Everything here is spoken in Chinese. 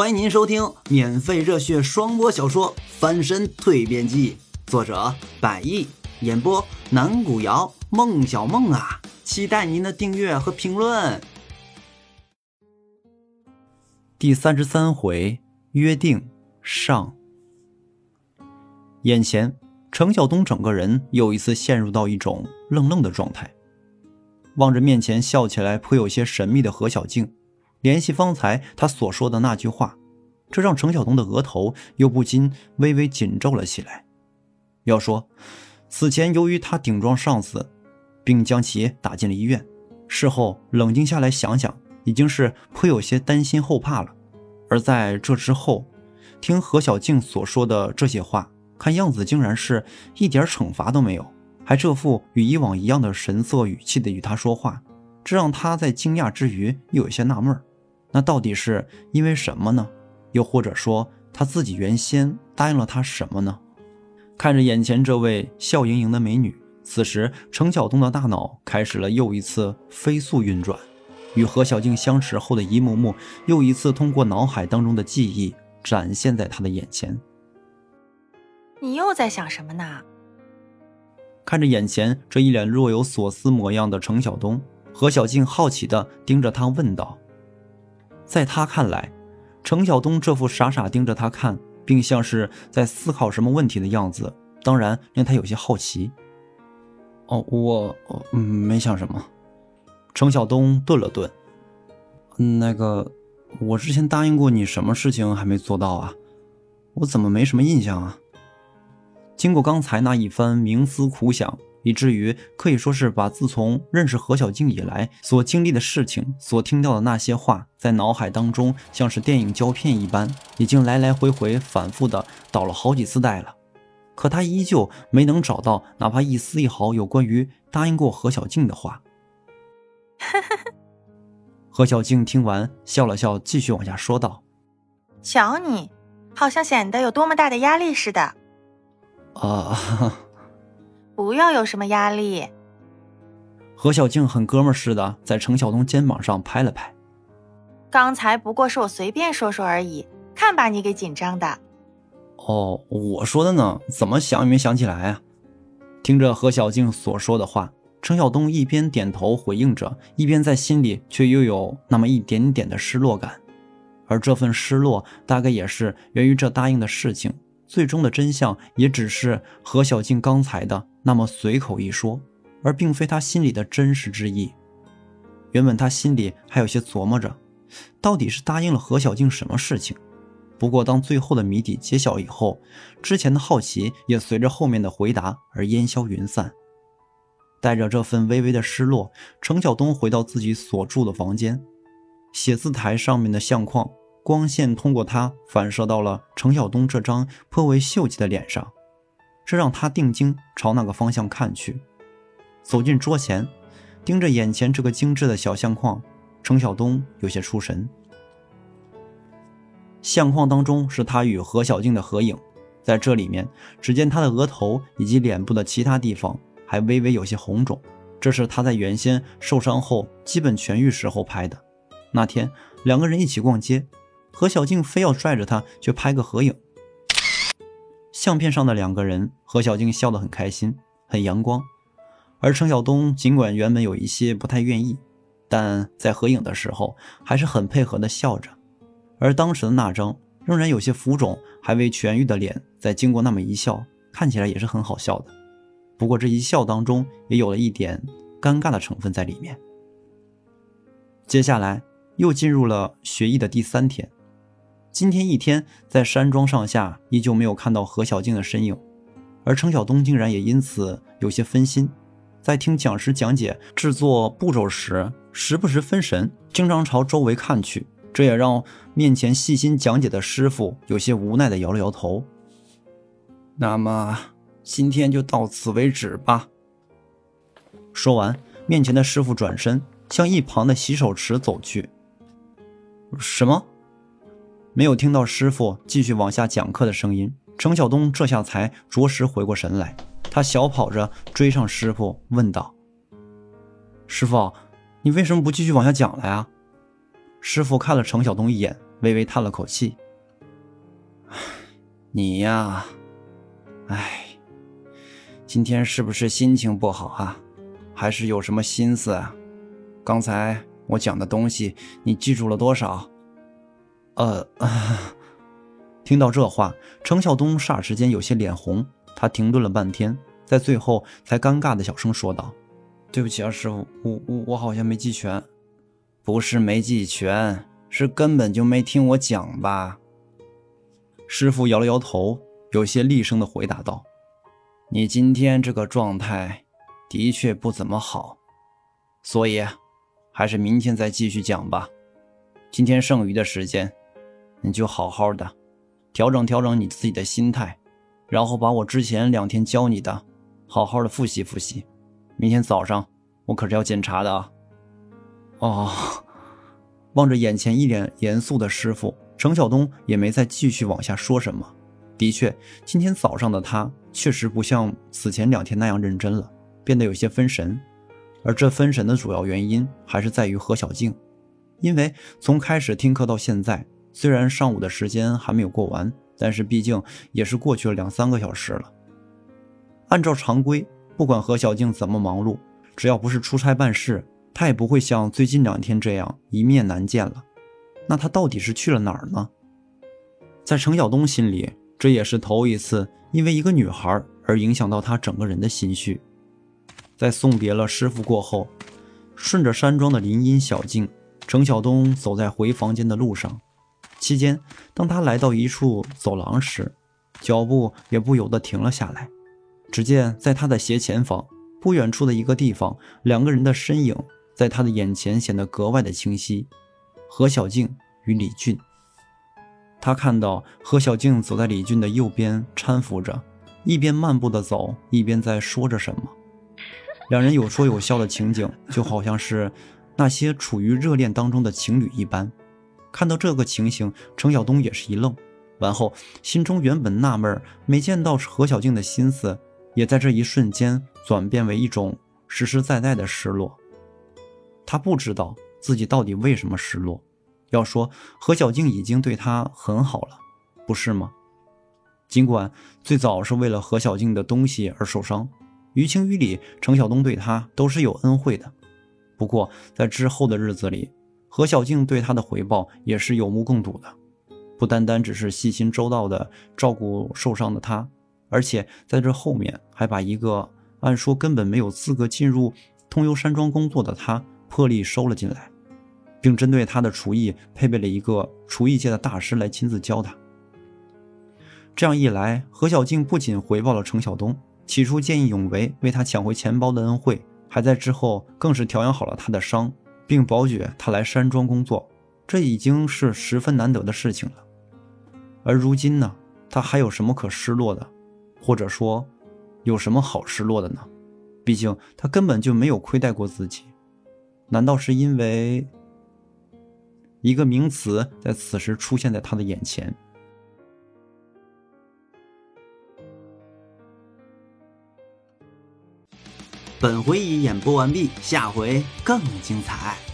欢迎您收听免费热血双播小说《翻身蜕变记》，作者百亿，演播南古瑶、孟小梦啊，期待您的订阅和评论。第三十三回约定上，眼前程晓东整个人又一次陷入到一种愣愣的状态，望着面前笑起来颇有些神秘的何小静。联系方才他所说的那句话，这让程晓东的额头又不禁微微紧皱了起来。要说，此前由于他顶撞上司，并将其打进了医院，事后冷静下来想想，已经是颇有些担心后怕了。而在这之后，听何小静所说的这些话，看样子竟然是一点惩罚都没有，还这副与以往一样的神色语气的与他说话，这让他在惊讶之余又有些纳闷儿。那到底是因为什么呢？又或者说他自己原先答应了他什么呢？看着眼前这位笑盈盈的美女，此时程晓东的大脑开始了又一次飞速运转，与何小静相识后的一幕幕又一次通过脑海当中的记忆展现在他的眼前。你又在想什么呢？看着眼前这一脸若有所思模样的程晓东，何小静好奇地盯着他问道。在他看来，程晓东这副傻傻盯着他看，并像是在思考什么问题的样子，当然令他有些好奇。哦，我嗯没想什么。程晓东顿了顿，那个，我之前答应过你什么事情还没做到啊？我怎么没什么印象啊？经过刚才那一番冥思苦想。以至于可以说是把自从认识何小静以来所经历的事情、所听到的那些话，在脑海当中像是电影胶片一般，已经来来回回、反复的倒了好几次带了。可他依旧没能找到哪怕一丝一毫有关于答应过何小静的话。何小静听完笑了笑，继续往下说道：“瞧你，好像显得有多么大的压力似的。”啊。不要有什么压力。何小静很哥们似的在程晓东肩膀上拍了拍。刚才不过是我随便说说而已，看把你给紧张的。哦，我说的呢，怎么想也没想起来啊！听着何小静所说的话，程晓东一边点头回应着，一边在心里却又有那么一点点的失落感。而这份失落，大概也是源于这答应的事情。最终的真相也只是何小静刚才的那么随口一说，而并非他心里的真实之意。原本他心里还有些琢磨着，到底是答应了何小静什么事情。不过当最后的谜底揭晓以后，之前的好奇也随着后面的回答而烟消云散。带着这份微微的失落，程晓东回到自己所住的房间，写字台上面的相框。光线通过它反射到了程晓东这张颇为秀气的脸上，这让他定睛朝那个方向看去。走进桌前，盯着眼前这个精致的小相框，程晓东有些出神。相框当中是他与何小静的合影，在这里面，只见他的额头以及脸部的其他地方还微微有些红肿，这是他在原先受伤后基本痊愈时候拍的。那天两个人一起逛街。何小静非要拽着他去拍个合影。相片上的两个人，何小静笑得很开心，很阳光。而程晓东尽管原本有一些不太愿意，但在合影的时候还是很配合的笑着。而当时的那张仍然有些浮肿、还未痊愈的脸，在经过那么一笑，看起来也是很好笑的。不过这一笑当中也有了一点尴尬的成分在里面。接下来又进入了学艺的第三天。今天一天，在山庄上下依旧没有看到何小静的身影，而程晓东竟然也因此有些分心，在听讲师讲解制作步骤时，时不时分神，经常朝周围看去。这也让面前细心讲解的师傅有些无奈的摇了摇头。那么今天就到此为止吧。说完，面前的师傅转身向一旁的洗手池走去。什么？没有听到师傅继续往下讲课的声音，程晓东这下才着实回过神来。他小跑着追上师傅，问道：“师傅，你为什么不继续往下讲了呀？”师傅看了程晓东一眼，微微叹了口气：“你呀，哎，今天是不是心情不好啊？还是有什么心思啊？刚才我讲的东西，你记住了多少？”呃，听到这话，程晓东霎时间有些脸红，他停顿了半天，在最后才尴尬的小声说道：“对不起啊，师傅，我我我好像没记全。”不是没记全，是根本就没听我讲吧？师傅摇了摇头，有些厉声的回答道：“你今天这个状态的确不怎么好，所以还是明天再继续讲吧。今天剩余的时间，你就好好的调整调整你自己的心态，然后把我之前两天教你的好好的复习复习。明天早上我可是要检查的啊。”哦，望着眼前一脸严肃的师傅，程晓东也没再继续往下说什么。的确，今天早上的他确实不像此前两天那样认真了，变得有些分神。而这分神的主要原因还是在于何小静，因为从开始听课到现在，虽然上午的时间还没有过完，但是毕竟也是过去了两三个小时了。按照常规，不管何小静怎么忙碌，只要不是出差办事。他也不会像最近两天这样一面难见了。那他到底是去了哪儿呢？在程晓东心里，这也是头一次因为一个女孩而影响到他整个人的心绪。在送别了师傅过后，顺着山庄的林荫小径，程晓东走在回房间的路上。期间，当他来到一处走廊时，脚步也不由得停了下来。只见在他的斜前方，不远处的一个地方，两个人的身影。在他的眼前显得格外的清晰，何小静与李俊。他看到何小静走在李俊的右边，搀扶着，一边漫步的走，一边在说着什么。两人有说有笑的情景，就好像是那些处于热恋当中的情侣一般。看到这个情形，程晓东也是一愣，完后心中原本纳闷没见到何小静的心思，也在这一瞬间转变为一种实实在在的失落。他不知道自己到底为什么失落。要说何小静已经对他很好了，不是吗？尽管最早是为了何小静的东西而受伤，于情于理，程晓东对他都是有恩惠的。不过在之后的日子里，何小静对他的回报也是有目共睹的，不单单只是细心周到的照顾受伤的他，而且在这后面还把一个按说根本没有资格进入通幽山庄工作的他。破例收了进来，并针对他的厨艺配备了一个厨艺界的大师来亲自教他。这样一来，何小静不仅回报了程晓东起初见义勇为为他抢回钱包的恩惠，还在之后更是调养好了他的伤，并保举他来山庄工作，这已经是十分难得的事情了。而如今呢，他还有什么可失落的？或者说，有什么好失落的呢？毕竟他根本就没有亏待过自己。难道是因为一个名词在此时出现在他的眼前？本回已演播完毕，下回更精彩。